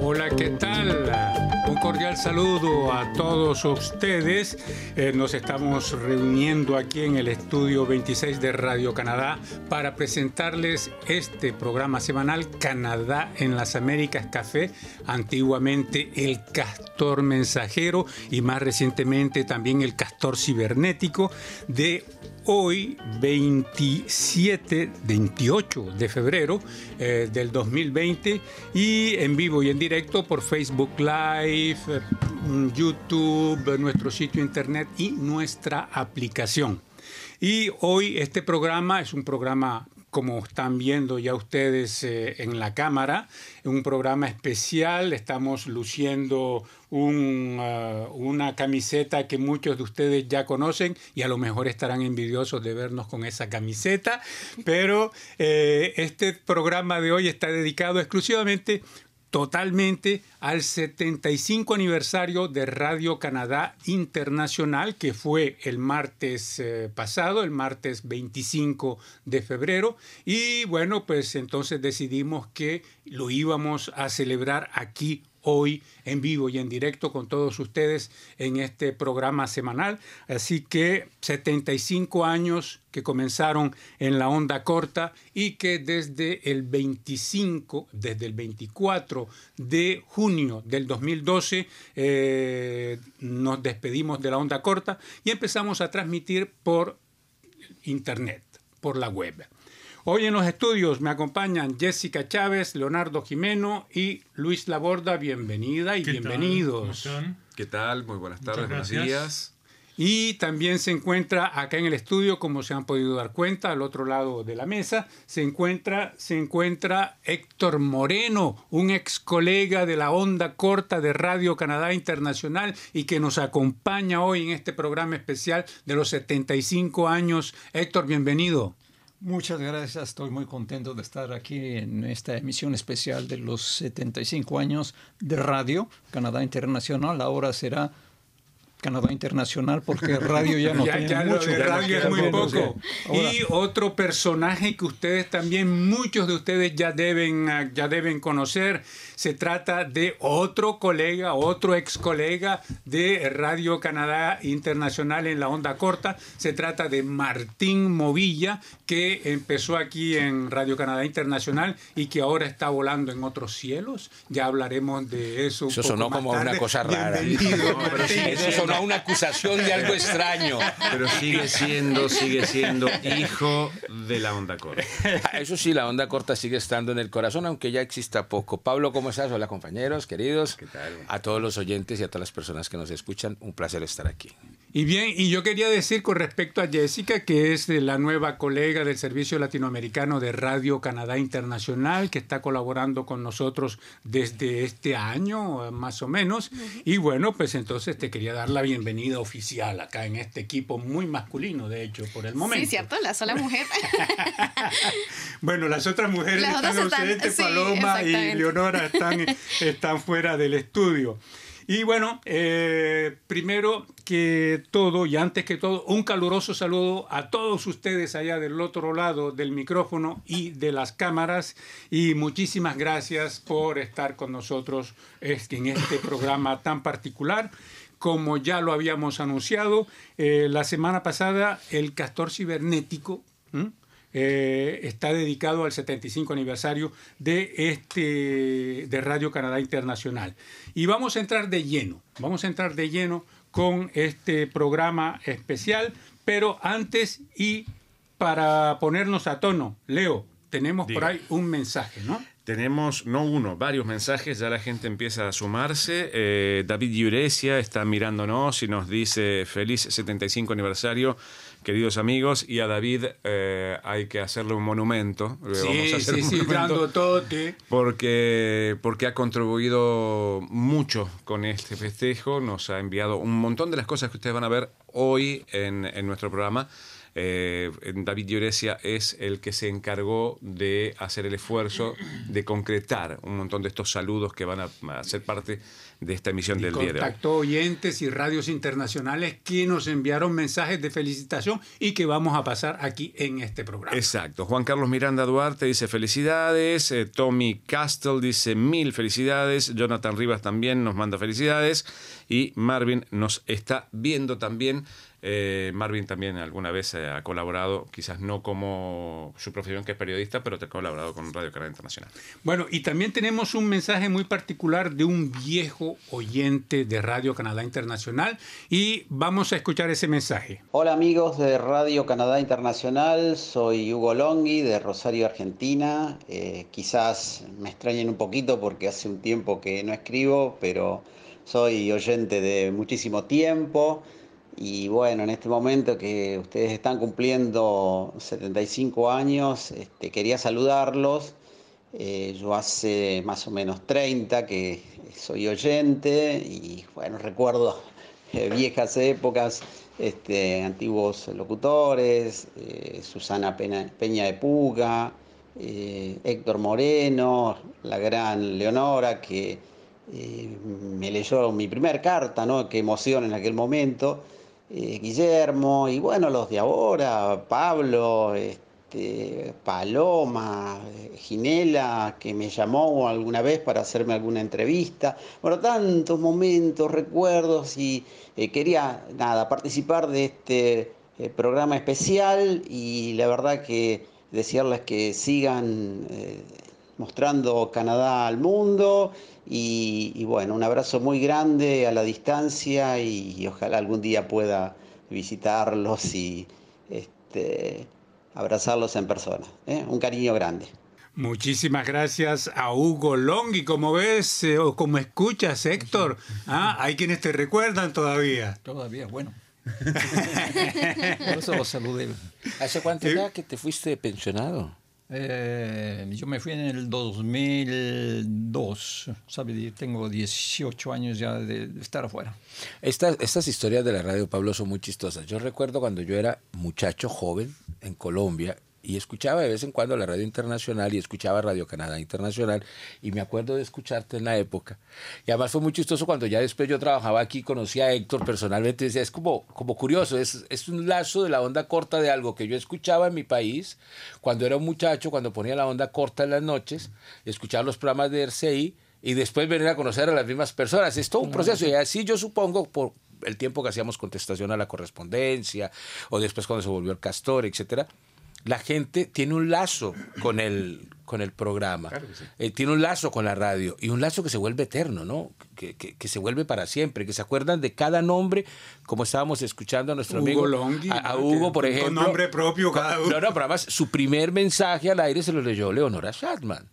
Hola, ¿qué tal? Saludo a todos ustedes. Eh, nos estamos reuniendo aquí en el estudio 26 de Radio Canadá para presentarles este programa semanal Canadá en las Américas Café, antiguamente el Castor Mensajero y más recientemente también el Castor Cibernético de hoy, 27, 28 de febrero eh, del 2020 y en vivo y en directo por Facebook Live, eh, YouTube, nuestro sitio internet y nuestra aplicación. Y hoy este programa es un programa como están viendo ya ustedes eh, en la cámara, un programa especial. Estamos luciendo uh, una camiseta que muchos de ustedes ya conocen y a lo mejor estarán envidiosos de vernos con esa camiseta. Pero eh, este programa de hoy está dedicado exclusivamente totalmente al 75 aniversario de Radio Canadá Internacional, que fue el martes eh, pasado, el martes 25 de febrero. Y bueno, pues entonces decidimos que lo íbamos a celebrar aquí hoy en vivo y en directo con todos ustedes en este programa semanal. Así que 75 años que comenzaron en la onda corta y que desde el 25, desde el 24 de junio del 2012 eh, nos despedimos de la onda corta y empezamos a transmitir por internet, por la web. Hoy en los estudios me acompañan Jessica Chávez, Leonardo Jimeno y Luis Laborda. Bienvenida y bienvenidos. ¿Qué tal? Muy buenas tardes, buenos días. Y también se encuentra acá en el estudio, como se han podido dar cuenta, al otro lado de la mesa, se encuentra, se encuentra Héctor Moreno, un ex colega de la onda corta de Radio Canadá Internacional y que nos acompaña hoy en este programa especial de los 75 años. Héctor, bienvenido. Muchas gracias, estoy muy contento de estar aquí en esta emisión especial de los 75 años de Radio Canadá Internacional. Ahora será Canadá Internacional porque radio ya no tiene mucho. radio es muy poco. y otro personaje que ustedes también, muchos de ustedes ya deben, ya deben conocer, se trata de otro colega, otro ex colega de Radio Canadá Internacional en la onda corta. Se trata de Martín Movilla, que empezó aquí en Radio Canadá Internacional y que ahora está volando en otros cielos. Ya hablaremos de eso. eso sonó como una cosa rara. eso sonó una acusación de algo extraño. Pero sigue siendo, sigue siendo hijo de la onda corta. Ah, eso sí, la onda corta sigue estando en el corazón, aunque ya exista poco. Pablo, ¿cómo ¿cómo estás? Hola compañeros, queridos. A todos los oyentes y a todas las personas que nos escuchan, un placer estar aquí. Y bien, y yo quería decir con respecto a Jessica, que es la nueva colega del Servicio Latinoamericano de Radio Canadá Internacional, que está colaborando con nosotros desde este año, más o menos. Y bueno, pues entonces te quería dar la bienvenida oficial acá en este equipo muy masculino, de hecho, por el momento. Sí, cierto, la sola mujer. bueno, las otras mujeres están ausentes, Paloma y Leonora están, están fuera del estudio. Y bueno, eh, primero que todo y antes que todo, un caluroso saludo a todos ustedes allá del otro lado del micrófono y de las cámaras y muchísimas gracias por estar con nosotros en este programa tan particular. Como ya lo habíamos anunciado, eh, la semana pasada el castor cibernético eh, está dedicado al 75 aniversario de, este, de Radio Canadá Internacional. Y vamos a entrar de lleno, vamos a entrar de lleno con este programa especial, pero antes y para ponernos a tono, Leo, tenemos por ahí un mensaje, ¿no? Tenemos, no uno, varios mensajes, ya la gente empieza a sumarse. Eh, David Yuresia está mirándonos y nos dice feliz 75 aniversario queridos amigos, y a David eh, hay que hacerle un monumento. Sí, sí, sí, dando todo. Porque, porque ha contribuido mucho con este festejo, nos ha enviado un montón de las cosas que ustedes van a ver hoy en, en nuestro programa. Eh, David Dioresia es el que se encargó de hacer el esfuerzo de concretar un montón de estos saludos que van a, ser parte de esta emisión del día de hoy. Contactó oyentes y radios internacionales que nos enviaron mensajes de felicitación y que vamos a pasar aquí en este programa. Exacto. Juan Carlos Miranda Duarte dice felicidades. Eh, Tommy Castle dice mil felicidades. Jonathan Rivas también nos manda felicidades. Y Marvin nos está viendo también. Eh, Marvin también alguna vez eh, ha colaborado, quizás no como su profesión que es periodista, pero ha colaborado con Radio Canadá Internacional. Bueno, y también tenemos un mensaje muy particular de un viejo oyente de Radio Canadá Internacional y vamos a escuchar ese mensaje. Hola amigos de Radio Canadá Internacional, soy Hugo Longhi de Rosario, Argentina. Eh, quizás me extrañen un poquito porque hace un tiempo que no escribo, pero soy oyente de muchísimo tiempo. Y bueno, en este momento que ustedes están cumpliendo 75 años, este, quería saludarlos. Eh, yo hace más o menos 30 que soy oyente y bueno, recuerdo eh, viejas épocas, este, antiguos locutores, eh, Susana Peña, de Puga, Héctor Moreno, la gran Leonora que me leyó mi primer carta, ¿no? Qué emoción en aquel momento. Eh, Guillermo, y bueno, los de ahora, Pablo, este, Paloma, Ginela, que me llamó alguna vez para hacerme alguna entrevista. Bueno, tantos momentos, recuerdos, y eh, quería, nada, participar de este eh, programa especial y la verdad que desearles que sigan mostrando Canadá al mundo y, bueno, un abrazo muy grande a la distancia y, ojalá algún día pueda visitarlos y este, abrazarlos en persona. ¿eh? Un cariño grande. Muchísimas gracias a Hugo Long y como ves eh, o como escuchas Héctor, ¿ah? hay quienes te recuerdan todavía. Todavía, bueno. Por eso lo saludé. ¿Hace cuánto ya que te fuiste pensionado? Eh, yo me fui en el 2002, ¿sabe? Tengo 18 años ya de, estar afuera. Estas, estas historias de la radio, Pablo, son muy chistosas. Yo recuerdo cuando yo era muchacho joven en Colombia y escuchaba de vez en cuando la radio internacional y escuchaba Radio Canadá Internacional y me acuerdo de escucharte en la época. Y además fue muy chistoso cuando ya después yo trabajaba aquí, conocí a Héctor personalmente, decía, es como, como curioso, es, es un lazo de la onda corta de algo que yo escuchaba en mi país cuando era un muchacho, cuando ponía la onda corta en las noches, escuchaba los programas de RCI y después venir a conocer a las mismas personas. Es todo un proceso y así yo supongo por el tiempo que hacíamos contestación a la correspondencia o después cuando se volvió el castor, etcétera la gente tiene un lazo con el, con el programa, eh, tiene un lazo con la radio y un lazo que se vuelve eterno, ¿no? Que, que, se vuelve para siempre, que se acuerdan de cada nombre, como estábamos escuchando a nuestro amigo Longhi, a, Hugo, por ejemplo. Con nombre propio cada uno. No, no, pero además su primer mensaje al aire se lo leyó Leonora Shatman.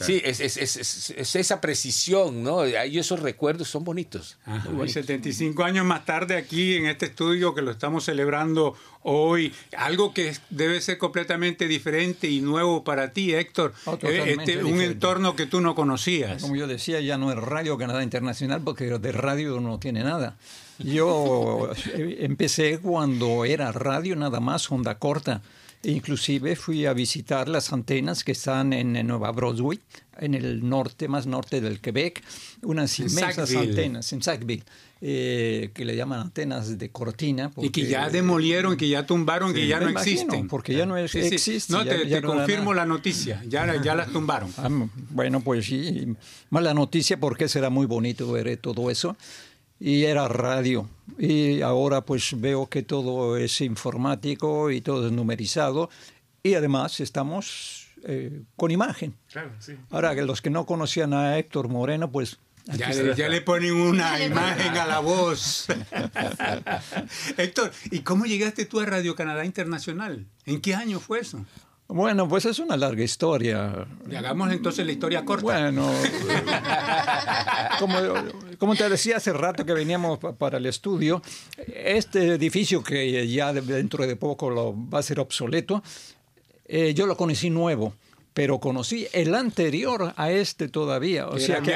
Sí, es, es, es, es, esa precisión, ¿no? Ahí esos recuerdos son bonitos. y 75 años más tarde aquí en este estudio que lo estamos celebrando hoy, algo que debe ser completamente diferente y nuevo para ti, Héctor. Oh, eh, este, un entorno que tú no conocías. Como yo decía, ya no es Radio Canadá Internacional porque de radio no tiene nada. Yo empecé cuando era radio nada más, onda corta. Inclusive fui a visitar las antenas que están en, Nueva Broadway, en el norte, más norte del Quebec, unas inmensas antenas en Sackville. Eh, que le llaman antenas de cortina. y que ya demolieron, que ya tumbaron, que ya no existen. Porque ya no existen. No, te, confirmo la noticia, ya, ya las tumbaron. Ah, bueno, pues sí, mala noticia porque será muy bonito ver todo eso y era radio. Y ahora pues veo que todo es informático y todo es numerizado y además estamos eh, con imagen. Claro, sí. Ahora que los que no conocían a Héctor Moreno pues... Ya, ya, le ponen una imagen a la voz. Héctor, ¿y cómo llegaste tú a Radio Canadá Internacional? ¿En qué año fue eso? Bueno, pues es una larga historia. Y hagamos entonces la historia corta. Bueno, como, como, te decía hace rato que veníamos para el estudio, este edificio que ya dentro de poco lo va a ser obsoleto, eh, yo lo conocí nuevo pero conocí el anterior a este todavía. O sea que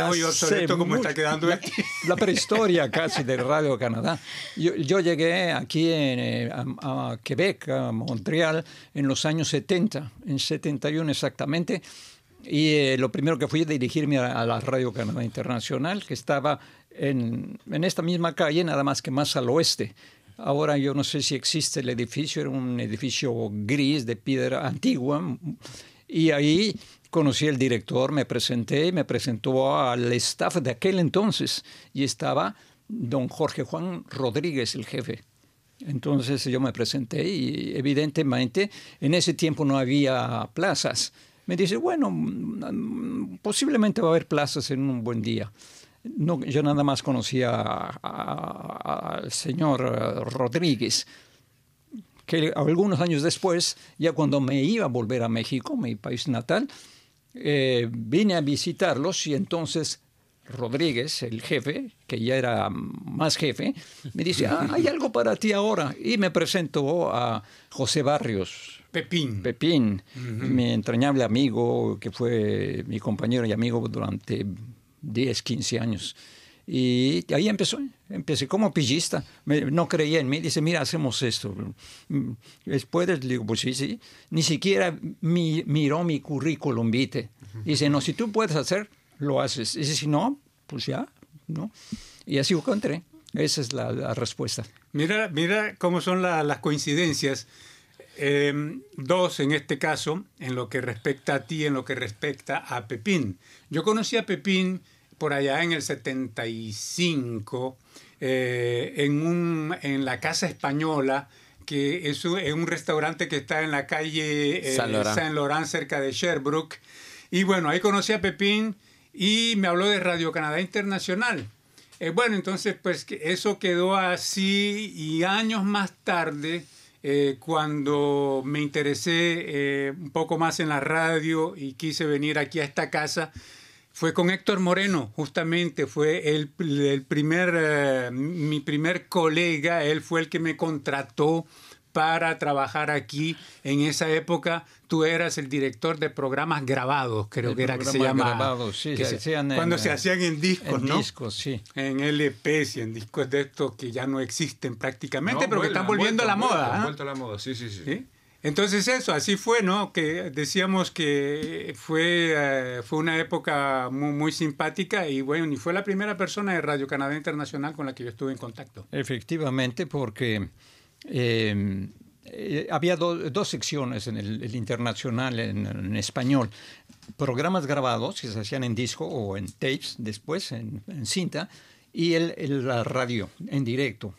como está quedando La prehistoria casi de Radio Canadá. Yo, llegué aquí en, eh, a, Quebec, a Montreal, en los años 70, en 71 exactamente. Y eh, lo primero que fui a dirigirme a, la Radio Canadá Internacional, que estaba en, en, esta misma calle, nada más que más al oeste. Ahora yo no sé si existe el edificio, era un edificio gris de piedra antigua. Y ahí conocí al director, me presenté, me presentó al staff de aquel entonces. Y estaba don Jorge Juan Rodríguez, el jefe. Entonces yo me presenté y evidentemente en ese tiempo no había plazas. Me dice, bueno, posiblemente va a haber plazas en un buen día. No, yo nada más conocía al señor Rodríguez, que algunos años después, ya cuando me iba a volver a México, mi país natal, eh, vine a visitarlos y entonces Rodríguez, el jefe, que ya era más jefe, me dice, ah, hay algo para ti ahora. Y me presentó a José Barrios. Pepín. Pepín, mi entrañable amigo, que fue mi compañero y amigo durante 10, 15 años. Y ahí empezó, empecé como pillista. no creía en mí, dice, mira, hacemos esto. Después le digo, pues sí, sí. Ni siquiera miró mi currículum vitae. Dice, no, si tú puedes hacer, lo haces. Y si no, pues ya, ¿no? Y así encontré. Esa es la, respuesta. Mira, mira cómo son las coincidencias. Em, dos en este caso, en lo que respecta a ti, en lo que respecta a Pepín. Yo conocí a Pepín por allá en el 75, eh, en, un, en la Casa Española, que es un, un restaurante que está en la calle eh, San, Laurent. cerca de Sherbrooke. Y bueno, ahí conocí a Pepín y me habló de Radio Canadá Internacional. Eh, bueno, entonces pues eso quedó así y años más tarde, eh, cuando me interesé eh, un poco más en la radio y quise venir aquí a esta casa, fue con Héctor Moreno, justamente fue el, el primer, mi primer colega, él fue el que me contrató para trabajar aquí. En esa época tú eras el director de programas grabados, creo que era que se llamaba. Grabados, sí, cuando se hacían en discos, en discos, sí. En LPs y en discos de estos que ya no existen prácticamente, pero que están volviendo a la moda. Han vuelto a la moda, sí, sí, sí. Entonces eso, así fue, ¿no? Que decíamos que fue, eh, fue una época muy, muy, simpática y bueno, y fue la primera persona de Radio Canadá Internacional con la que yo estuve en contacto. Efectivamente, porque Em, eh, había dos secciones en el, internacional en, español. Programas grabados que se hacían en disco o en tapes después, en, cinta, y el, la radio en directo.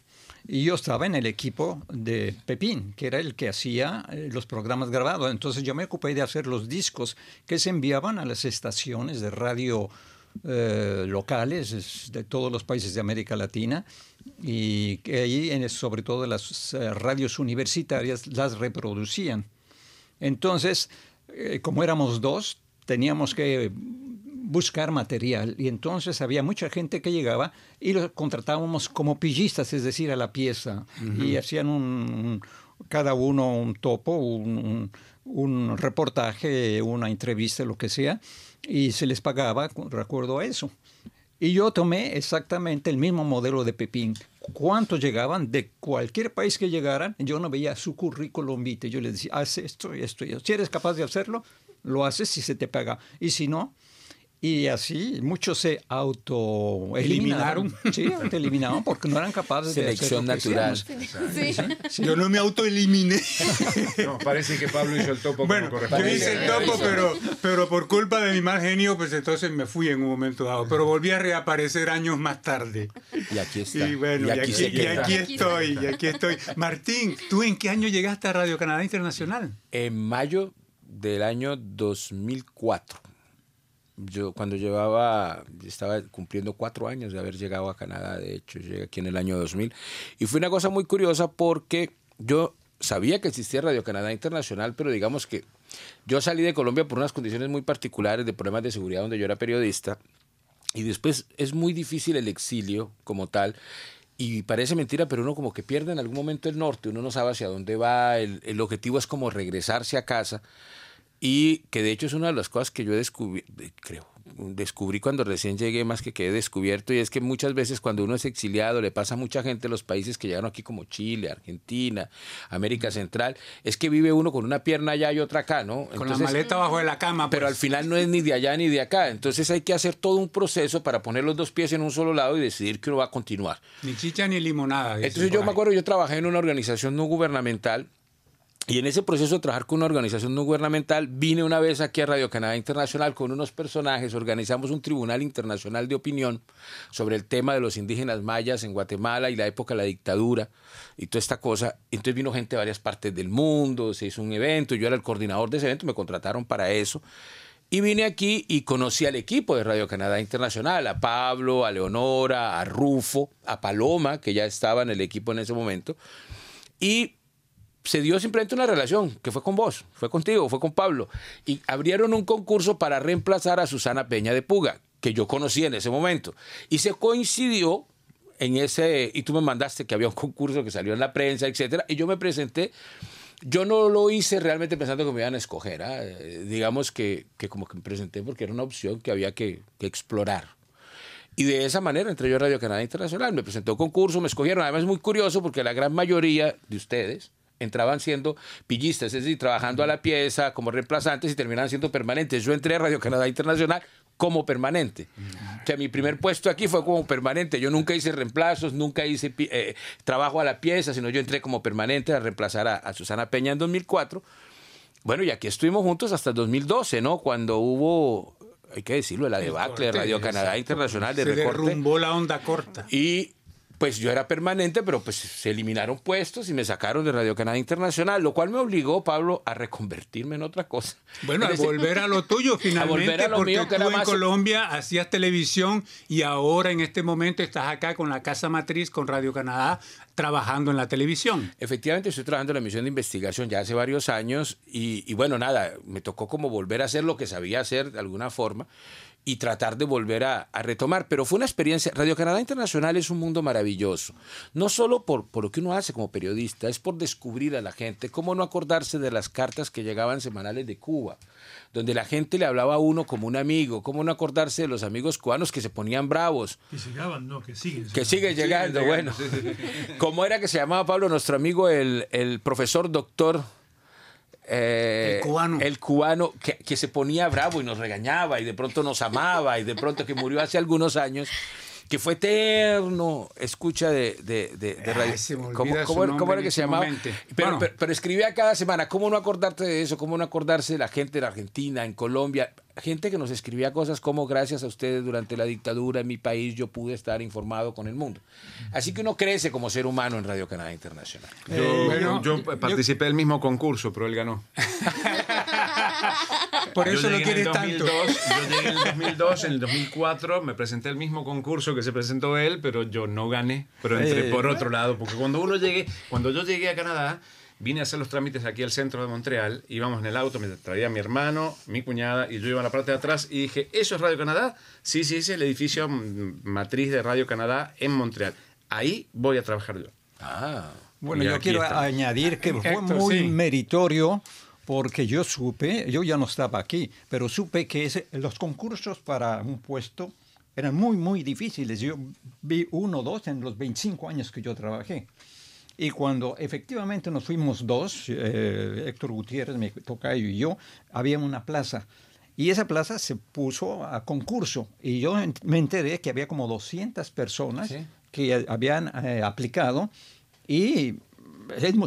Y yo estaba en el equipo de Pepín, que era el que hacía eh, los programas grabados. Entonces yo me ocupé de hacer los discos que se enviaban a las estaciones de radio eh, locales de todos los países de América Latina y ahí, sobre todo las eh, radios universitarias, las reproducían. Entonces, como éramos dos, teníamos que buscar material y entonces había mucha gente que llegaba y los contratábamos como pillistas, es decir, a la pieza y hacían un, cada uno un topo, un, un reportaje, una entrevista, lo que sea, y se les pagaba, recuerdo eso. Y yo tomé exactamente el mismo modelo de Pepín. ¿Cuántos llegaban? De cualquier país que llegaran, yo no veía su currículum vitae. Yo les decía, haz esto y esto y esto. Si eres capaz de hacerlo, lo haces si se te paga. Y si no, y así muchos se autoeliminaron. Sí, se eliminaron porque no eran capaces Selección de natural. Sí. Yo no me autoeliminé. No, parece que Pablo hizo el topo bueno, Yo hice el topo, pero, pero por culpa de mi mal genio, pues entonces me fui en un momento dado. Pero volví a reaparecer años más tarde. Y aquí está. Y bueno, y aquí, y aquí estoy, y aquí estoy. Martín, ¿tú en qué año llegaste a Radio Canadá Internacional? En mayo del año 2004 yo cuando llevaba, estaba cumpliendo cuatro años de haber llegado a Canadá, de hecho, llegué aquí en el año 2000, y fue una cosa muy curiosa porque yo sabía que existía Radio Canadá Internacional, pero digamos que yo salí de Colombia por unas condiciones muy particulares de problemas de seguridad donde yo era periodista, y después es muy difícil el exilio como tal, y parece mentira, pero uno como que pierde en algún momento el norte, uno no sabe hacia dónde va, el, el objetivo es como regresarse a casa. Y que de hecho es una de las cosas que yo he descubierto, creo, descubrí cuando recién llegué, más que quedé descubierto, y es que muchas veces cuando uno es exiliado, le pasa a mucha gente en los países que llegaron aquí como Chile, Argentina, América Central, es que vive uno con una pierna allá y otra acá, ¿no? Con la maleta bajo de la cama. Pero pues. al final no es ni de allá ni de acá, entonces hay que hacer todo un proceso para poner los dos pies en un solo lado y decidir que uno va a continuar. Ni chicha ni limonada. Entonces yo ahí. me acuerdo, yo trabajé en una organización no gubernamental y en ese proceso de trabajar con una organización no gubernamental vine una vez aquí a Radio Canadá Internacional con unos personajes, organizamos un tribunal internacional de opinión sobre el tema de los indígenas mayas en Guatemala y la época de la dictadura y toda esta cosa. Entonces vino gente de varias partes del mundo, se hizo un evento, yo era el coordinador de ese evento, me contrataron para eso. Y vine aquí y conocí al equipo de Radio Canadá Internacional, a Pablo, a Leonora, a Rufo, a Paloma, que ya estaba en el equipo en ese momento. Y se dio simplemente una relación, que fue con vos, fue contigo, fue con Pablo. Y abrieron un concurso para reemplazar a Susana Peña de Puga, que yo conocí en ese momento. Y se coincidió en ese, y tú me mandaste que había un concurso que salió en la prensa, etcétera, y yo me presenté. Yo no lo hice realmente pensando que me iban a escoger. ¿ah? Eh, Digamos que, que como que me presenté porque era una opción que había que, que explorar. Y de esa manera entré yo a Radio Canadá Internacional. Me presentó concurso, me escogieron. Además es muy curioso porque la gran mayoría de ustedes entraban siendo pillistas, es decir, trabajando a la pieza como reemplazantes y terminaban siendo permanentes. Yo entré a Radio Canadá Internacional como permanente. O sea, mi primer puesto aquí fue como permanente. Yo nunca hice reemplazos, nunca hice eh, trabajo a la pieza, sino yo entré como permanente a reemplazar a, a Susana Peña en 2004. Bueno, y aquí estuvimos juntos hasta el 2012, ¿no? Cuando hubo, hay que decirlo, la debacle de Radio Canadá. Internacional de Se recorte. derrumbó la onda corta. Y pues yo era permanente, pero pues se eliminaron puestos y me sacaron de Radio Canadá Internacional, lo cual me obligó, Pablo, a reconvertirme en otra cosa. Bueno, a volver a lo tuyo finalmente, volver a lo porque mío, que tú era en más- Colombia hacías televisión y ahora en este momento estás acá con la Casa Matriz, con Radio Canadá, trabajando en la televisión. Efectivamente, estoy trabajando en la misión de investigación ya hace varios años y, y bueno, nada, me tocó como volver a hacer lo que sabía hacer de alguna forma y tratar de volver a, a retomar. Pero fue una experiencia. Radio Canadá Internacional es un mundo maravilloso. No solo por, por lo que uno hace como periodista, es por descubrir a la gente, cómo no acordarse de las cartas que llegaban semanales de Cuba, donde la gente le hablaba a uno como un amigo, cómo no acordarse de los amigos cubanos que se ponían bravos. Que llegaban, no, que siguen. Que sigue llegando, bueno. ¿Cómo era que se llamaba Pablo, nuestro amigo, el, el profesor doctor? Eh, El cubano. El cubano que, que se ponía bravo y nos regañaba y de pronto nos amaba y de pronto que murió hace algunos años. Que fue eterno escucha de, de, de, de Ay, radio. se me olvida ¿Cómo, era- nombre cómo era en que se llamaba? Pero, Bueno. pero, pero escribía cada semana. ¿Cómo no acordarte de eso? ¿Cómo no acordarse de la gente de Argentina, en Colombia? Gente que nos escribía cosas como gracias a ustedes durante la dictadura en mi país yo pude estar informado con el mundo. Así que uno crece como ser humano en Radio Canadá Internacional. Yo, bueno, yo yo- participé del mismo concurso, pero él ganó. Por eso lo llegué en el quieres tanto. 2002, Yo llegué en el 2002, en el 2004 me presenté el mismo concurso que se presentó él, pero yo no gané, pero entré Eh. por otro lado, porque cuando uno llegue, cuando yo llegué a Canadá, vine a hacer los trámites aquí al centro de Montreal, íbamos en el auto, me traía mi hermano, mi cuñada, y yo iba a la parte de atrás y dije, ¿eso es Radio Canadá? Sí, sí, ese es el edificio matriz de Radio Canadá en Montreal. Ahí voy a trabajar yo. Ah, Bueno, yo quiero está. añadir que fue Héctor, muy sí. meritorio porque yo supe, yo ya no estaba aquí, pero supe que ese- los concursos para un puesto eran muy, muy difíciles. Yo vi uno o dos en los 25 años que yo trabajé. Y cuando efectivamente nos fuimos dos, eh, Héctor Gutiérrez, mi tocayo y yo, había una plaza. Y esa plaza se puso a concurso. Y yo me enteré que había como 200 personas Sí. que habían eh, aplicado. Y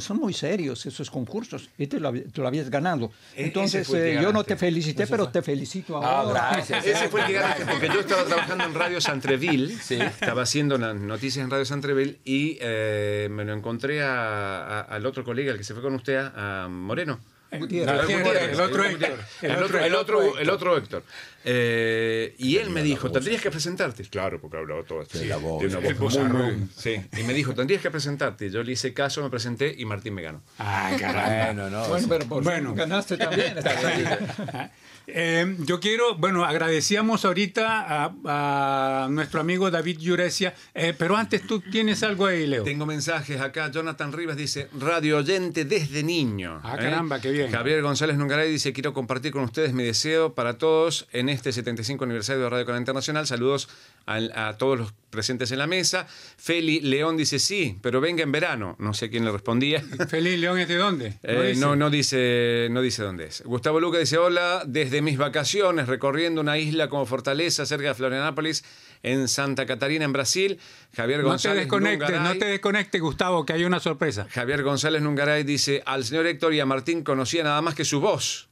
son muy serios esos concursos. Y te lo, te lo habías ganado. E- Entonces, eh, yo no te felicité, pero te felicito Ah, ahora. gracias. Ese fue el que ganaste, porque yo estaba trabajando en Radio Santreville, Sí. estaba haciendo las noticias en Radio Santreville y eh, me lo encontré a- a- al otro colega, el que se fue con usted, a Moreno. Gutiérrez. Ah, el otro. Héctor. El otro, el otro, el otro Héctor. Eh, y él me dijo, tendrías que presentarte. Claro, porque hablaba todo así. la voz, de una voz muy, muy- Sí. Y me dijo, tendrías que presentarte. Yo le hice caso, me presenté y Martín me ganó. Ay, caramba. bueno, no. Bueno, pero por Bueno. ganaste también. Eh, yo quiero, bueno, agradecíamos ahorita a, nuestro amigo David Yuresia, eh, pero antes tú tienes algo ahí, Leo. Tengo mensajes acá. Jonathan Rivas dice, radio oyente desde niño. Ah, caramba, qué bien. Javier González Nungaray dice, quiero compartir con ustedes mi deseo para todos en este 75 aniversario de Radio Canal Internacional. Saludos a, todos los presentes en la mesa. Feli León dice sí, pero venga en verano. No sé quién le respondía. Feli León es de dónde? No, no, dice, no dice dónde es. Gustavo Luca dice hola, desde mis vacaciones recorriendo una isla como Fortaleza cerca de Florianópolis en Santa Catarina, en Brasil. Javier González. No te desconectes, no te desconectes, Gustavo, que hay una sorpresa. Javier González Nungaray dice: Al señor Héctor y a Martín conocía nada más que su voz.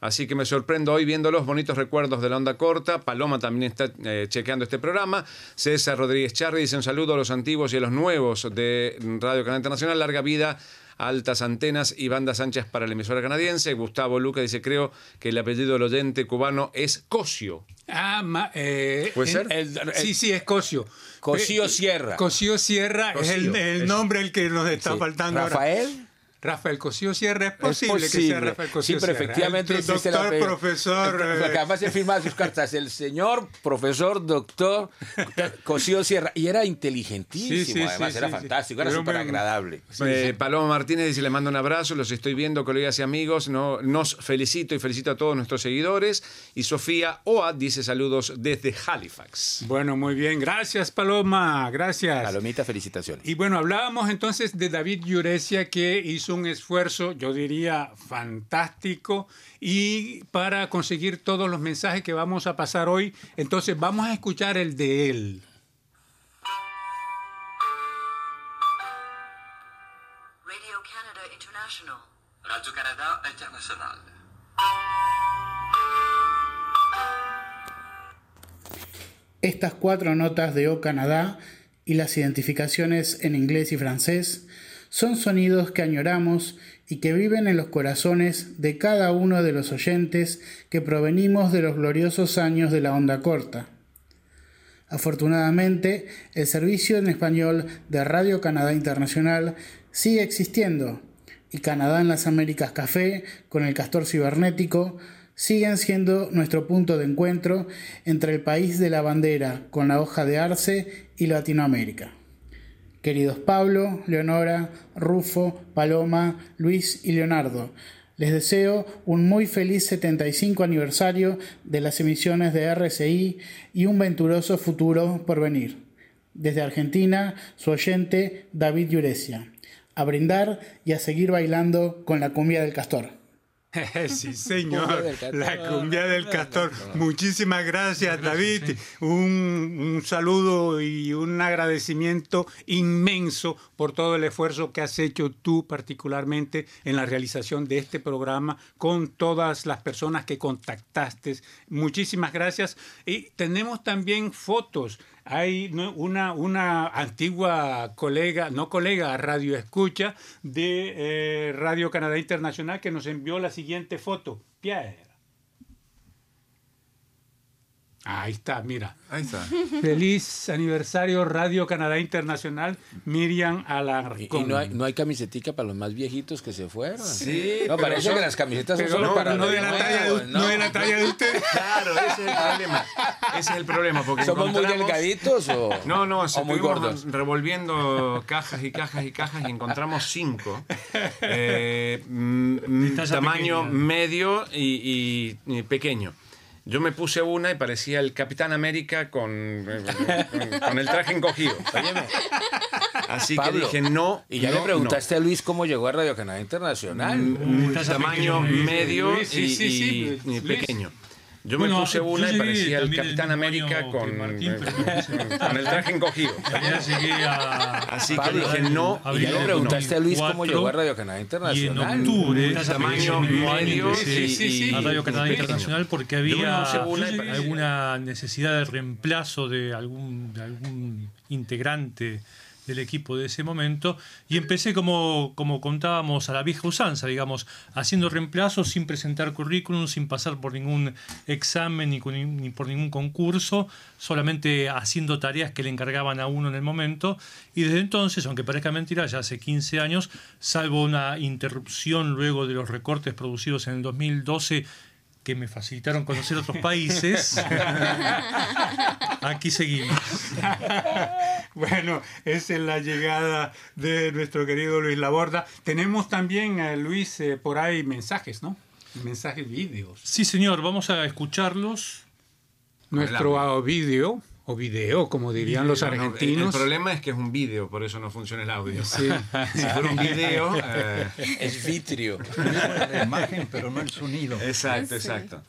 Así que me sorprendo hoy viendo los bonitos recuerdos de la onda corta. Paloma también está eh, chequeando este programa. César Rodríguez Charri dice un saludo a los antiguos y a los nuevos de Radio Canal Internacional. Larga vida altas antenas y bandas anchas para la emisora canadiense. Gustavo Luca dice, creo que el apellido del oyente cubano es Cosio. Ah, eh, ¿Puede ser? sí, sí, es Cosio. Cosio Sierra. Cosio Sierra es el, nombre el que nos está faltando Rafael. Rafael Cosío Sierra, es posible, que sea Rafael Cosío Sí, pero efectivamente es doctor, profesor... El, además se firma sus cartas, el señor profesor doctor Cosío Sierra. Y era inteligentísimo, además era fantástico, era súper agradable. Eh, Paloma Martínez dice, le mando un abrazo, los estoy viendo, colegas y amigos, no, nos felicito y felicito a todos nuestros seguidores. Y Sofía Oa dice saludos desde Halifax. Bueno, muy bien, gracias Paloma, gracias. Palomita, felicitaciones. Y bueno, hablábamos entonces de David Yuresia que hizo un esfuerzo, yo diría, fantástico y para conseguir todos los mensajes que vamos a pasar hoy. Entonces vamos a escuchar el de él. Radio Canada International. Radio Canada International. Estas cuatro notas de O Canadá y las identificaciones en inglés y francés son sonidos que añoramos y que viven en los corazones de cada uno de los oyentes que provenimos de los gloriosos años de la onda corta. Afortunadamente, el servicio en español de Radio Canadá Internacional sigue existiendo y Canadá en las Américas Café con el castor cibernético siguen siendo nuestro punto de encuentro entre el país de la bandera con la hoja de arce y Latinoamérica. Queridos Pablo, Leonora, Rufo, Paloma, Luis y Leonardo, les deseo un muy feliz 75 aniversario de las emisiones de RCI y un venturoso futuro por venir. Desde Argentina, su oyente David Yuresia. A brindar y a seguir bailando con la cumbia del castor. sí, señor. La cumbia del castor. Muchísimas gracias, David. Un, saludo y un agradecimiento inmenso por todo el esfuerzo que has hecho tú particularmente en la realización de este programa con todas las personas que contactaste. Muchísimas gracias. Y tenemos también fotos hay una, una antigua colega, no colega, radio escucha de eh, Radio Canadá Internacional que nos envió la siguiente foto. Ahí está, mira. Ahí está. Feliz aniversario Radio Canadá Internacional, Miriam Alarcón. Y, no, hay, no hay camisetica para los más viejitos que se fueron. Sí. No, parece que las camisetas son solo para no de, la talla de, no. de la talla de usted. Claro, ese es el problema. Ese es el problema. Porque ¿Somos muy delgaditos o, no, no, o muy gordos? Revolviendo cajas y cajas y cajas y encontramos cinco. Eh, mm, tamaño medio y, y pequeño. Yo me puse una y parecía el Capitán América con, con, el traje encogido. Así que dije no. Y ya le preguntaste a Luis cómo llegó a Radio Canadá Internacional. Un, tamaño medio y, y pequeño. Yo me puse una y parecía el Capitán América con, Martín, con, el traje encogido. Así que dije no. Y ya le preguntaste a Luis cómo llegó a Radio Canadá Internacional. Y en octubre, tamaño medio a Radio Canadá Internacional porque había alguna necesidad de reemplazo de algún, de algún integrante del equipo de ese momento. Y empecé como, como contábamos a la vieja usanza, digamos, haciendo reemplazos sin presentar currículum, sin pasar por ningún examen ni, ni, por ningún concurso, solamente haciendo tareas que le encargaban a uno en el momento. Y desde entonces, aunque parezca mentira, ya hace 15 años, salvo una interrupción luego de los recortes producidos en el 2012 que me facilitaron conocer otros países, aquí seguimos. bueno, esa es la llegada de nuestro querido Luis Laborda. Tenemos también, a Luis, eh, por ahí mensajes, ¿no? Mensajes vídeos. Sí, señor, vamos a escucharlos. Nuestro vídeo o video, como dirían los argentinos. el, problema es que es un video, por eso no funciona el audio. si fuera un video, eh, es vitrio. La imagen, pero no el sonido. Exacto, exacto.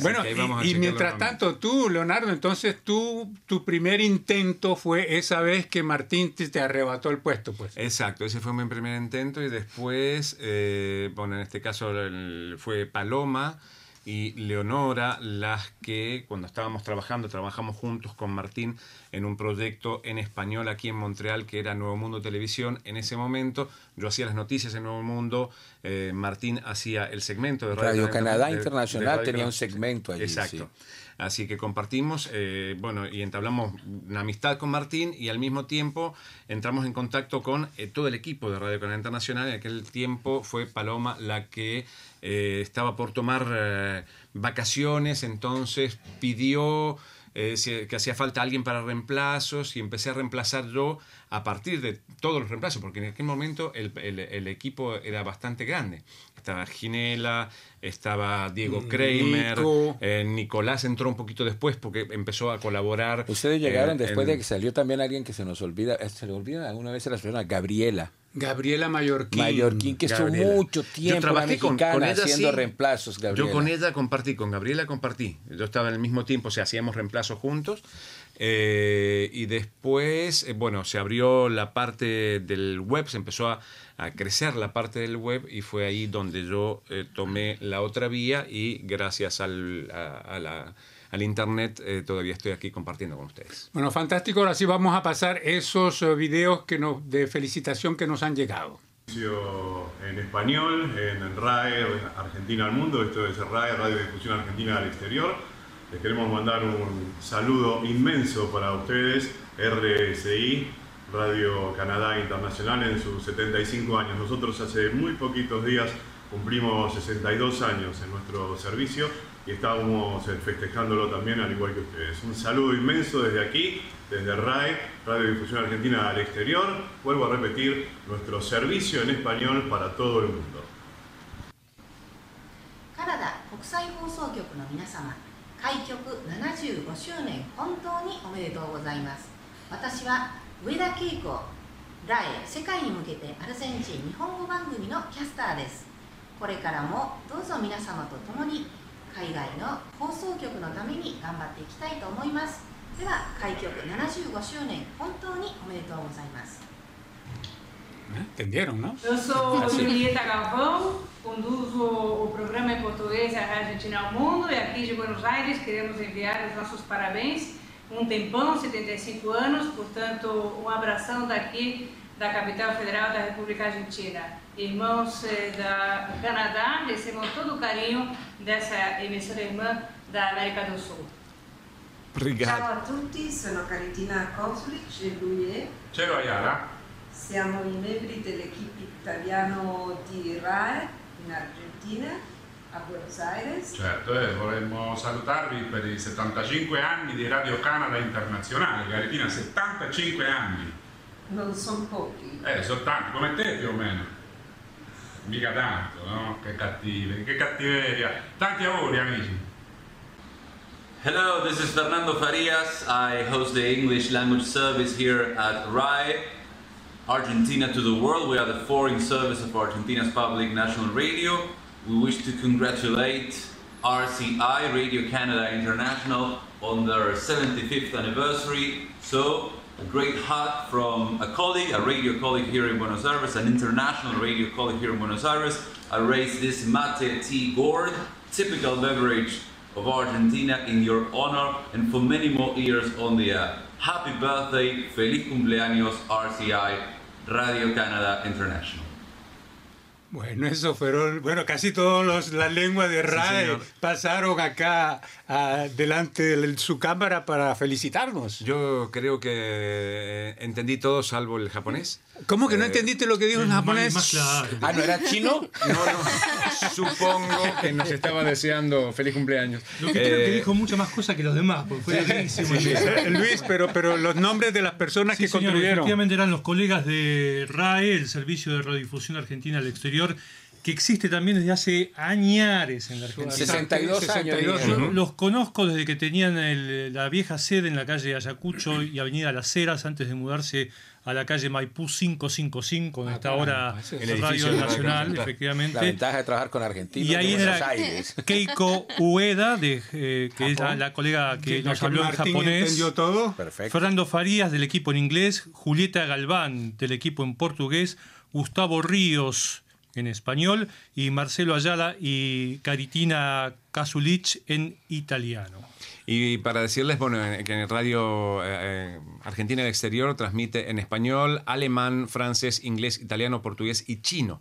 bueno, y, mientras tanto, tú, Leonardo, entonces tú, tu primer intento fue esa vez que Martín te, arrebató el puesto, pues. Exacto, ese fue mi primer intento y después, eh, bueno, en este caso fue Paloma y Leonora las que cuando estábamos trabajando, trabajamos juntos con Martín en un proyecto en español aquí en Montreal que era Nuevo Mundo Televisión. En ese momento yo hacía las noticias en Nuevo Mundo, eh, Martín hacía el segmento de Radio, Canadá Internacional, tenía un segmento allí. Exacto. Así que compartimos, eh, bueno, y entablamos una amistad con Martín y al mismo tiempo entramos en contacto con eh, todo el equipo de Radio Canadá Internacional. En aquel tiempo fue Paloma la que eh, estaba por tomar vacaciones, entonces pidió eh, que hacía falta alguien para reemplazos y empecé a reemplazar yo a partir de todos los reemplazos, porque en aquel momento el, equipo era bastante grande. Estaba Ginela, estaba Diego mm, Kramer, Nicolás entró un poquito después porque empezó a colaborar. Ustedes llegaron después de que salió también alguien que se nos olvida, se le olvida alguna vez a la persona, Gabriela. Gabriela Mallorquín. Mallorquín, que estuvo mucho tiempo trabajé con, ella, haciendo reemplazos, Yo con ella compartí, con Gabriela compartí. Yo estaba en el mismo tiempo, o sea, hacíamos reemplazos juntos. Eh, y después, eh, bueno, se abrió la parte del web, se empezó a, crecer la parte del web y fue ahí donde yo eh, tomé la otra vía y gracias al, a la al internet, eh, todavía estoy aquí compartiendo con ustedes. Bueno, fantástico. Ahora sí vamos a pasar esos eh, videos que nos, de felicitación que nos han llegado. En español, en RAE, Argentina al Mundo, esto es RAE, Radio Difusión Argentina al Exterior. Les queremos mandar un saludo inmenso para ustedes, RSI, Radio Canadá Internacional, en sus 75 años. Nosotros hace muy poquitos días cumplimos 62 años en nuestro servicio y estábamos eh, festejándolo también al igual que ustedes. Un saludo inmenso desde aquí, desde RAE, Radio Difusión Argentina al exterior. Vuelvo a repetir, nuestro servicio en español para todo el mundo. カナダ国際放送局の皆様開局75周年本当におめでとうございます私は上田恵子ラエ世界に向けてアルゼンチン日本語番組のキャスターです これからもどうぞ皆様と共に海外の放送局のために頑張っていきたいと思いますでは開局75周年本当におめでとうございます Entendieron, ¿no? Eu sou Julieta Galvão, conduzo o programa em português A Argentina ao Mundo e aqui de Buenos Aires queremos enviar os nossos parabéns. Um tempão, 75 anos, portanto, um abração daqui da capital federal da República Argentina. Irmãos da Canadá, recebam todo o carinho dessa emissora irmã da América do Sul. Obrigado. Ciao a tutti, sono Caritina Kozlic e lui è... Ciao Ayala. Siamo i membri dell'equipe italiano di RAE in Argentina, a Buenos Aires. Certo, eh, vorremmo salutarvi per i 75 anni di Radio Canada Internazionale. Caritina, 75 anni. Non sono pochi. Eh, sono tanti, come te più o meno. Mica tanto, no? Che cattive, che cattiveria. Tanti auguri amici. Hello, this is Fernando Farias. I host the English language service here at RAI, Argentina to the World. We are the foreign service of Argentina's public national radio. We wish to congratulate RCI, Radio Canada International, on their 75th anniversary. So, a great hug from a colleague, a radio colleague here in Buenos Aires, an international radio colleague here in Buenos Aires. I raise this mate tea gourd, typical beverage of Argentina, in your honor and for many more years on the air. Happy birthday, feliz cumpleaños, RCI, Radio Canada International. Bueno, eso fueron, bueno, casi todas las lenguas de RAE pasaron acá delante de su cámara para felicitarnos. Yo creo que entendí todo salvo el japonés. ¿Cómo que no entendiste lo que dijo en japonés? Ah, ¿no era chino? No, no. Supongo que nos estaba deseando feliz cumpleaños. Lo que creo que Eh, dijo muchas más cosas que los demás, porque fue. Sí, sí. Luis, pero, pero los nombres de las personas Sí, que señor, construyeron. efectivamente eran los colegas de RAE, el Servicio de Radiodifusión Argentina al Exterior, que existe también desde hace añares en la Argentina. 62 años. Yo- Yo los conozco desde que tenían el- la vieja sede en la calle Ayacucho y Avenida Las Heras antes de mudarse a la calle Maipú 555, donde está ahora el el Radio Nacional. La efectivamente. ventaja de trabajar con argentinos Y ahí de Buenos era Aires. Keiko Ueda, de, eh, que es la, la colega que La nos habló en japonés. entendió todo. Perfecto. Fernando Farías del equipo en inglés, Julieta Galván del equipo en portugués, Gustavo Ríos en español y Marcelo Ayala y Caritina Kasulich en italiano. Y para decirles, bueno, eh, que en Radio eh, eh, Argentina del Exterior transmite en español, alemán, francés, inglés, italiano, portugués y chino.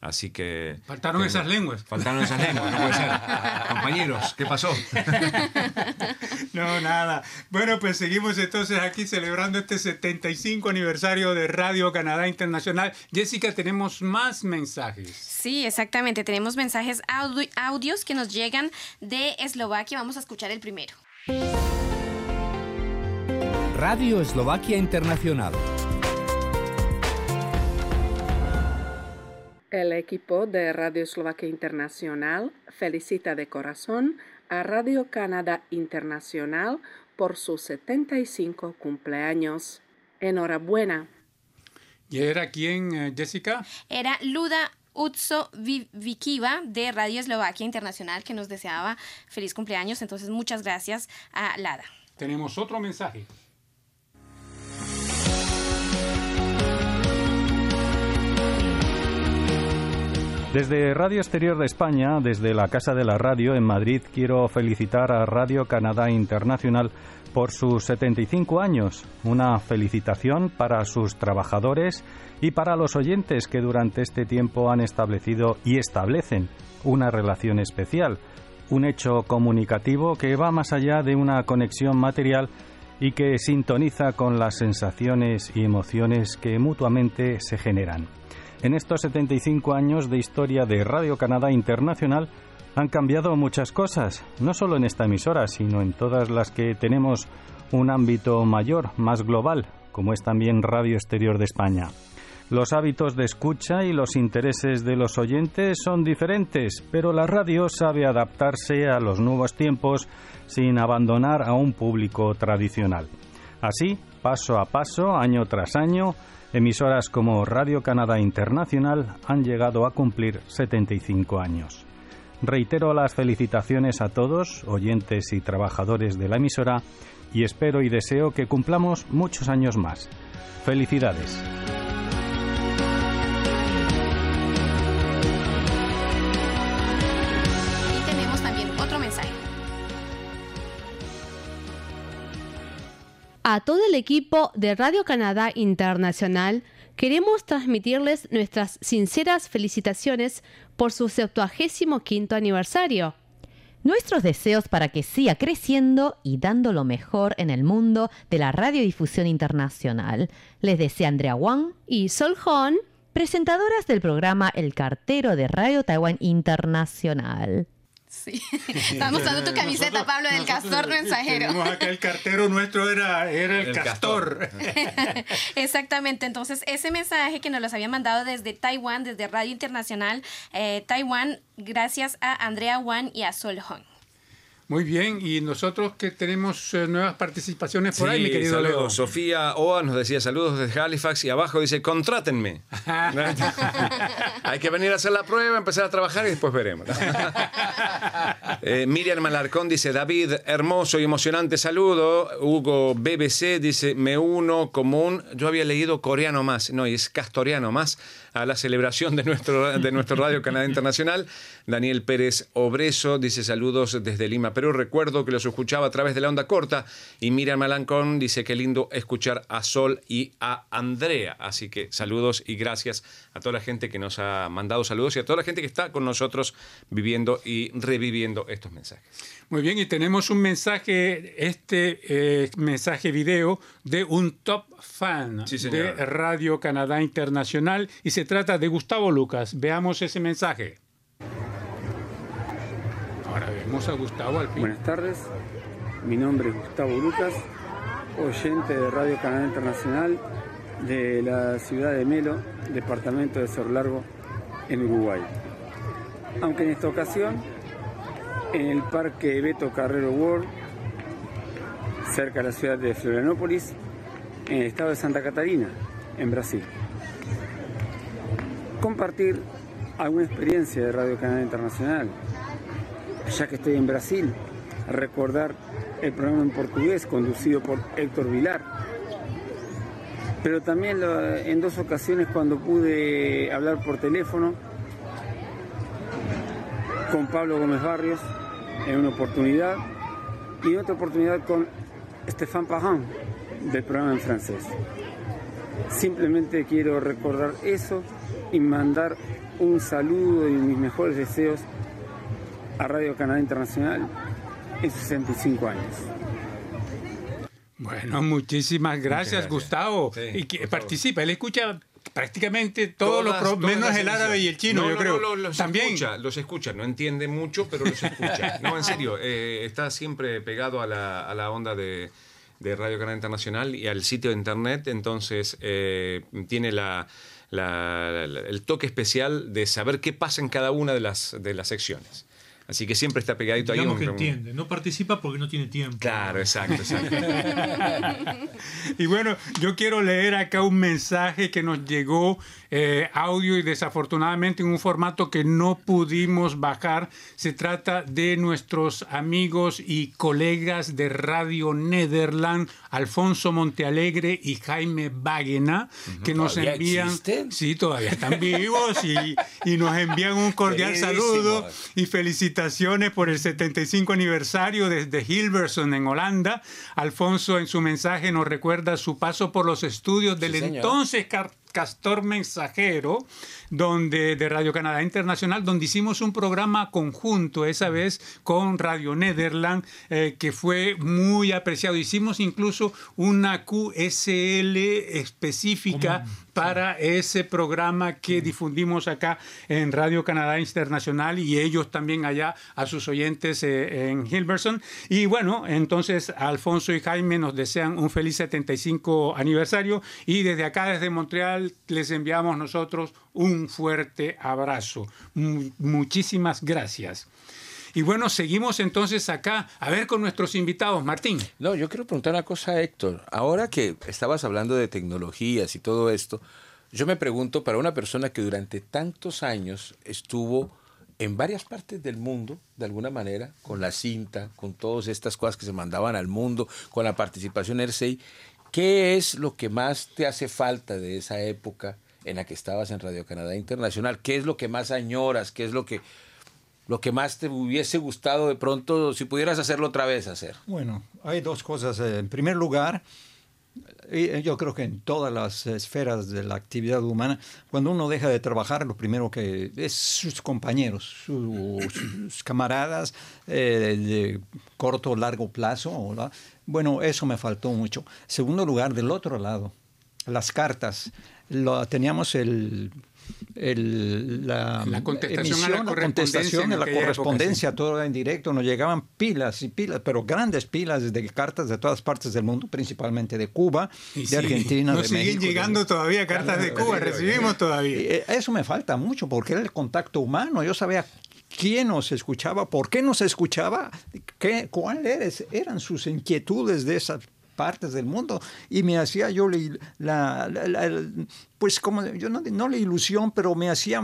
Así que... Faltaron que- esas lenguas. Faltaron esas lenguas, no puede ser. Compañeros, ¿qué pasó? No, nada. Bueno, pues seguimos entonces aquí celebrando este 75 aniversario de Radio Canadá Internacional. Jessica, tenemos más mensajes. Sí, exactamente. Tenemos mensajes audi- audios que nos llegan de Eslovaquia. Vamos a escuchar el primero. Radio Eslovaquia Internacional. El equipo de Radio Eslovaquia Internacional felicita de corazón a Radio Canadá Internacional por sus 75 cumpleaños. Enhorabuena. ¿Y era quién, eh, Jessica? Era Luda Utso Vi- Vikiva de Radio Eslovaquia Internacional que nos deseaba feliz cumpleaños. Entonces, muchas gracias a Lada. Tenemos otro mensaje. Desde Radio Exterior de España, desde la Casa de la Radio en Madrid, quiero felicitar a Radio Canadá Internacional por sus 75 años. Una felicitación para sus trabajadores y para los oyentes que durante este tiempo han establecido y establecen una relación especial, un hecho comunicativo que va más allá de una conexión material y que sintoniza con las sensaciones y emociones que mutuamente se generan. En estos 75 años de historia de Radio Canadá Internacional han cambiado muchas cosas, no solo en esta emisora, sino en todas las que tenemos un ámbito mayor, más global, como es también Radio Exterior de España. Los hábitos de escucha y los intereses de los oyentes son diferentes, pero la radio sabe adaptarse a los nuevos tiempos sin abandonar a un público tradicional. Así, paso a paso, año tras año, emisoras como Radio Canadá Internacional han llegado a cumplir 75 años. Reitero las felicitaciones a todos, oyentes y trabajadores de la emisora, y espero y deseo que cumplamos muchos años más. Felicidades. A todo el equipo de Radio Canadá Internacional queremos transmitirles nuestras sinceras felicitaciones por su 75 aniversario. Nuestros deseos para que siga creciendo y dando lo mejor en el mundo de la radiodifusión internacional. Les desea Andrea Wang y Sol Hon, presentadoras del programa El Cartero de Radio Taiwán Internacional. Sí. Estamos usando tu camiseta, Pablo, del castor mensajero. Acá el cartero nuestro era, era el, El castor. Exactamente, entonces ese mensaje que nos los había mandado desde Taiwán, desde Radio Internacional eh, Taiwán, gracias a Andrea Wan y a Sol Hong. Muy bien, y nosotros que tenemos eh, nuevas participaciones por ahí, mi querido saludos. Leo. Sofía Oa nos decía saludos desde Halifax y abajo dice, contrátenme. Hay que venir a hacer la prueba, empezar a trabajar y después veremos. Eh, Miriam Malarcón dice, David, hermoso y emocionante saludo. Hugo BBC dice, me uno común. Yo había leído coreano más, no, y es castoriano más, a la celebración de nuestro, de nuestro Radio Canadá Internacional. Daniel Pérez Obreso dice saludos desde Lima, Perú. Recuerdo que los escuchaba a través de la onda corta. Y Miriam Malancón dice que lindo escuchar a Sol y a Andrea. Así que saludos y gracias a toda la gente que nos ha mandado saludos y a toda la gente que está con nosotros viviendo y reviviendo estos mensajes. Muy bien, y tenemos un mensaje, este eh, mensaje video de un top fan de Radio Canadá Internacional y se trata de Gustavo Lucas. Veamos ese mensaje. Ahora vemos a Gustavo al. Buenas tardes, mi nombre es Gustavo Lucas, oyente de Radio Canadá Internacional de la ciudad de Melo, departamento de Cerro Largo, en Uruguay. Aunque en esta ocasión en el Parque Beto Carrero World, cerca de la ciudad de Florianópolis, en el estado de Santa Catarina, en Brasil. Compartir alguna experiencia de Radio Canadá Internacional, ya que estoy en Brasil, recordar el programa en portugués conducido por Héctor Vilar, pero también en dos ocasiones cuando pude hablar por teléfono con Pablo Gómez Barrios en una oportunidad y en otra oportunidad con Stéphane Parent del programa en francés. Simplemente quiero recordar eso y mandar un saludo y mis mejores deseos a Radio Canadá Internacional en 65 años. Bueno, muchísimas gracias, Gustavo. y que participa, él escucha prácticamente todos los menos el árabe y el chino, yo creo. los También escucha, los escucha, no entiende mucho, pero los escucha. No, en serio, eh, está siempre pegado a la, onda de, Radio Canal Internacional y al sitio de internet, entonces eh, tiene la, el toque especial de saber qué pasa en cada una de las, de las secciones. Así que siempre está pegadito Digamos ahí. que entiende, no participa porque no tiene tiempo. Claro, exacto, exacto. y bueno, yo quiero leer acá un mensaje que nos llegó eh, audio y desafortunadamente en un formato que no pudimos bajar. Se trata de nuestros amigos y colegas de Radio Nederland, Alfonso Montealegre y Jaime Bagena, que nos envían... Sí, todavía están vivos y, y nos envían un cordial saludo y felicitaciones por el 75 aniversario desde Hilversum en Holanda. Alfonso en su mensaje nos recuerda su paso por los estudios del entonces Castor Mensajero, donde, de Radio Canadá Internacional, donde hicimos un programa conjunto, esa vez con Radio Nederland, eh, que fue muy apreciado. Hicimos incluso una QSL específica para ese programa que difundimos acá en Radio Canadá Internacional y ellos también allá a sus oyentes eh, en Hilversum. Y bueno, entonces Alfonso y Jaime nos desean un feliz 75 aniversario y desde acá, desde Montreal, les enviamos nosotros un fuerte abrazo. muchísimas gracias. Y bueno, seguimos entonces acá a ver con nuestros invitados. Martín. No, yo quiero preguntar una cosa a Héctor. Ahora que estabas hablando de tecnologías y todo esto, yo me pregunto para una persona que durante tantos años estuvo en varias partes del mundo, de alguna manera, con la cinta, con todas estas cosas que se mandaban al mundo, con la participación RCI, ¿qué es lo que más te hace falta de esa época en la que estabas en Radio Canadá Internacional? ¿Qué es lo que más añoras? ¿Qué es lo que lo que más te hubiese gustado de pronto, si pudieras hacerlo otra vez, hacer? Bueno, hay dos cosas. En primer lugar, yo creo que en todas las esferas de la actividad humana, cuando uno deja de trabajar, lo primero que es sus compañeros, sus, camaradas eh, de corto o largo plazo. Bueno, eso me faltó mucho. Segundo lugar, del otro lado, las cartas. Lo, teníamos el la, contestación a la contestación la correspondencia, todo en directo, nos llegaban pilas y pilas, pero grandes pilas de cartas de todas partes del mundo, principalmente de Cuba, de Argentina, nos siguen llegando todavía cartas de Cuba, recibimos todavía. Eh, eso me falta mucho, porque era el contacto humano, yo sabía quién nos escuchaba, por qué nos escuchaba, qué, cuáles eran sus inquietudes de esa partes del mundo y me hacía yo la, pues como yo no, no, la ilusión, pero me hacía,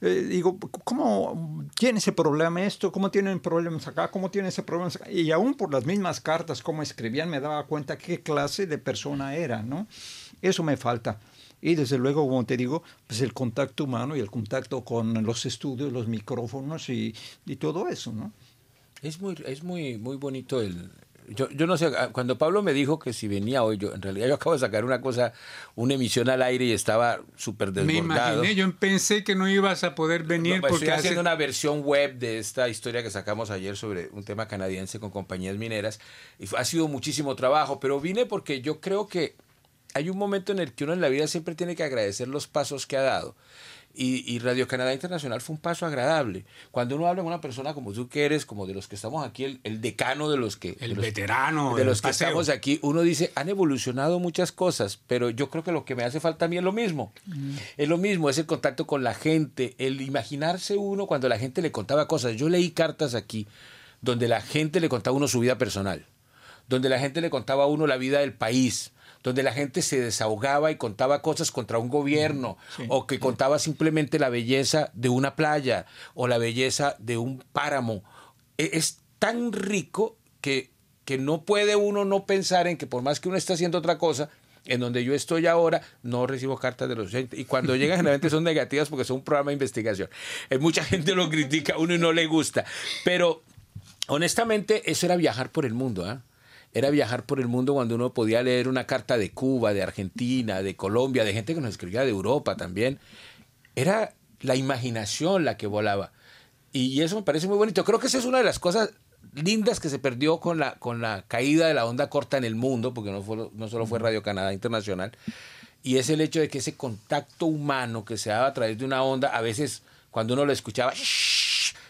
eh, digo, ¿cómo tiene ese problema esto? ¿Cómo tienen problemas acá? ¿Cómo tiene ese problema acá? Y aún por las mismas cartas, como escribían, me daba cuenta qué clase de persona era, ¿no? Eso me falta. Y desde luego, como te digo, pues el contacto humano y el contacto con los estudios, los micrófonos y, y todo eso, ¿no? Es muy, es muy, muy bonito el, yo, yo no sé, ah, cuando Pablo me dijo que si venía hoy, yo en realidad yo acabo de sacar una cosa, una emisión al aire y estaba súper desbordado. Me imaginé, yo pensé que no ibas a poder venir pues porque estoy haciendo una versión web de esta historia que sacamos ayer sobre un tema canadiense con compañías mineras y ha sido muchísimo trabajo, pero vine porque yo creo que hay un momento en el que uno en la vida siempre tiene que agradecer los pasos que ha dado. Y, Radio Canadá Internacional fue un paso agradable. Cuando uno habla con una persona como tú que eres, como de los que estamos aquí, el, decano de los que... El veterano. De los que estamos aquí, uno dice, han evolucionado muchas cosas, pero yo creo que lo que me hace falta a mí es lo mismo. Mm. Es lo mismo, es el contacto con la gente, el imaginarse uno cuando la gente le contaba cosas. Yo leí cartas aquí donde la gente le contaba a uno su vida personal, donde la gente le contaba a uno la vida del país, donde la gente se desahogaba y contaba cosas contra un gobierno, o que contaba simplemente la belleza de una playa o la belleza de un páramo. E, es tan rico que, que no puede uno no pensar en que por más que uno esté haciendo otra cosa, en donde yo estoy ahora, no recibo cartas de los gente. Y cuando llegan, generalmente son negativas porque son un programa de investigación. Eh, mucha gente lo critica a uno y no le gusta. Pero honestamente, eso era viajar por el mundo. ¿ah? Era viajar por el mundo cuando uno podía leer una carta de Cuba, de Argentina, de Colombia, de gente que nos escribía de Europa también. Era la imaginación la que volaba. Y eso me parece muy bonito. Creo que esa es una de las cosas lindas que se perdió con la, con la caída de la onda corta en el mundo, porque no, fue, no solo fue Radio Canadá Internacional, y es el hecho de que ese contacto humano que se daba a través de una onda, a veces cuando uno lo escuchaba,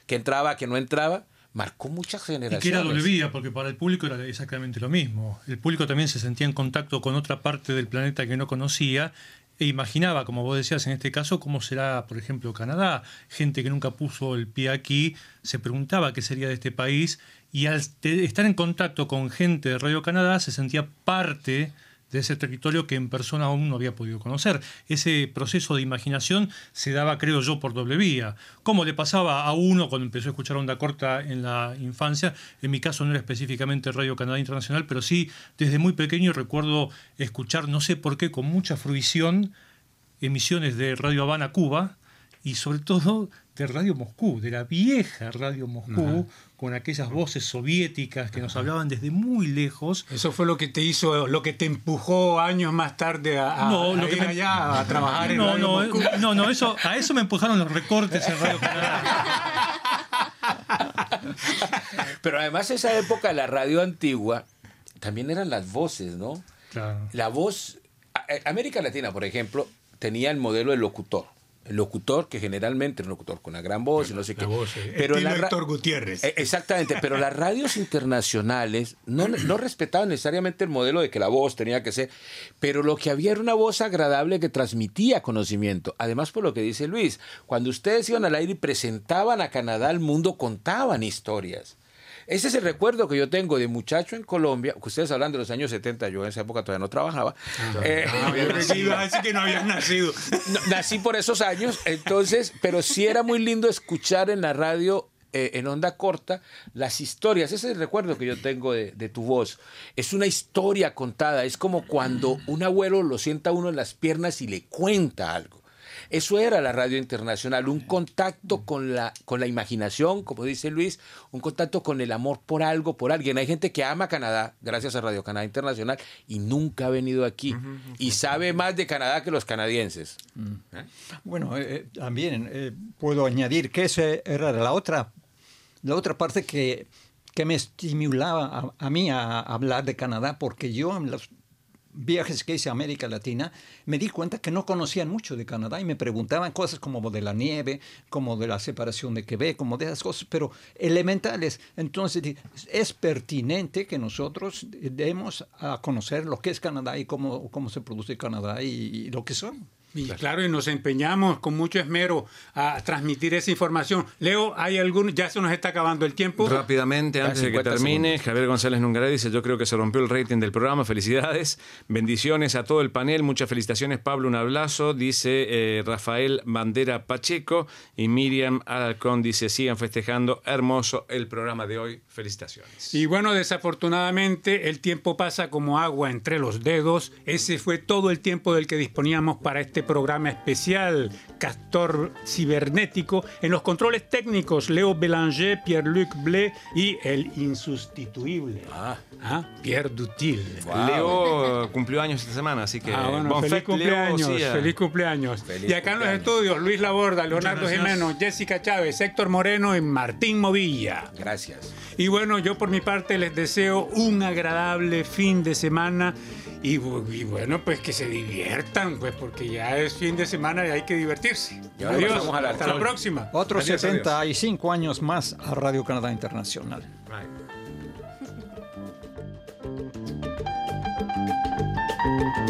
que entraba, que no entraba, marcó muchas generaciones. Y que era doble vía, porque para el público era exactamente lo mismo. El público también se sentía en contacto con otra parte del planeta que no conocía e imaginaba, como vos decías en este caso, cómo será, por ejemplo, Canadá. Gente que nunca puso el pie aquí se preguntaba qué sería de este país y al estar en contacto con gente de Radio Canadá se sentía parte de ese territorio que en persona aún no había podido conocer. Ese proceso de imaginación se daba, creo yo, por doble vía. Como le pasaba a uno cuando empezó a escuchar onda corta en la infancia, en mi caso no era específicamente Radio Canadá Internacional, pero sí desde muy pequeño recuerdo escuchar, no sé por qué, con mucha fruición, emisiones de Radio Habana, Cuba, y sobre todo de Radio Moscú, de la vieja Radio Moscú, con aquellas voces soviéticas que nos hablaban desde muy lejos. Eso fue lo que te hizo, lo que te empujó años más tarde a, ir allá a trabajar en Radio no, Moscú. No, no, eso, a eso me empujaron los recortes en Radio Canadá. Pero además esa época, la radio antigua, también eran las voces, ¿no? Claro. La voz, América Latina, por ejemplo, tenía el modelo del locutor locutor, que generalmente es un locutor con una gran voz y no sé qué. pero la Héctor Gutiérrez. Eh, exactamente, pero las radios internacionales no, no respetaban necesariamente el modelo de que la voz tenía que ser, pero lo que había era una voz agradable que transmitía conocimiento. Además, por lo que dice Luis, cuando ustedes iban al aire y presentaban a Canadá al mundo, contaban historias. Ese es el recuerdo que yo tengo de muchacho en Colombia, que ustedes hablan de los años 70, yo en esa época todavía no trabajaba. Eh, ah, que no habías nacido. nací por esos años, entonces, pero sí era muy lindo escuchar en la radio eh, en onda corta las historias. Ese es el recuerdo que yo tengo de, de, tu voz. Es una historia contada. Es como cuando un abuelo lo sienta uno en las piernas y le cuenta algo. Eso era la radio internacional, un contacto con la, con la imaginación, como dice Luis, un contacto con el amor por algo, por alguien. Hay gente que ama Canadá, gracias a Radio Canadá Internacional, y nunca ha venido aquí. Y sabe más de Canadá que los canadienses. Mm. ¿Eh? Bueno, eh, eh, también puedo añadir que esa era la otra, la otra parte que, que me estimulaba a, a mí a hablar de Canadá, porque yo en los viajes que hice a América Latina, me di cuenta que no conocían mucho de Canadá y me preguntaban cosas como de la nieve, como de la separación de Quebec, como de esas cosas, pero elementales. Entonces, es pertinente que nosotros demos a conocer lo que es Canadá y cómo, cómo se produce Canadá y lo que son. Y claro, y nos empeñamos con mucho esmero a transmitir esa información. Leo, ¿hay algún? Ya se nos está acabando el tiempo. Rápidamente, antes de que termine, Javier González Nungaré dice, yo creo que se rompió el rating del programa, felicidades, bendiciones a todo el panel, muchas felicitaciones, Pablo, un abrazo, dice eh, Rafael Bandera Pacheco y Miriam Alarcón dice, sigan festejando, hermoso el programa de hoy, felicitaciones. Y bueno, desafortunadamente el tiempo pasa como agua entre los dedos, ese fue todo el tiempo del que disponíamos para este programa especial, Castor Cibernético, en los controles técnicos, Leo Bélanger, Pierre-Luc Blé y el insustituible, ah. Pierre Dutil. Leo cumplió años esta semana, así que ah, bueno, bon feliz, cumpleaños, Leo feliz cumpleaños, Feliz y acá en los estudios, Luis Laborda, Leonardo Jimeno, Jessica Chávez, Héctor Moreno y Martín Movilla. Gracias. Y bueno, yo por mi parte les deseo un agradable fin de semana y, bueno, pues que se diviertan, pues porque ya es fin de semana y hay que divertirse. Y adiós, hasta la próxima. Otros 75 años más a Radio Canadá Internacional.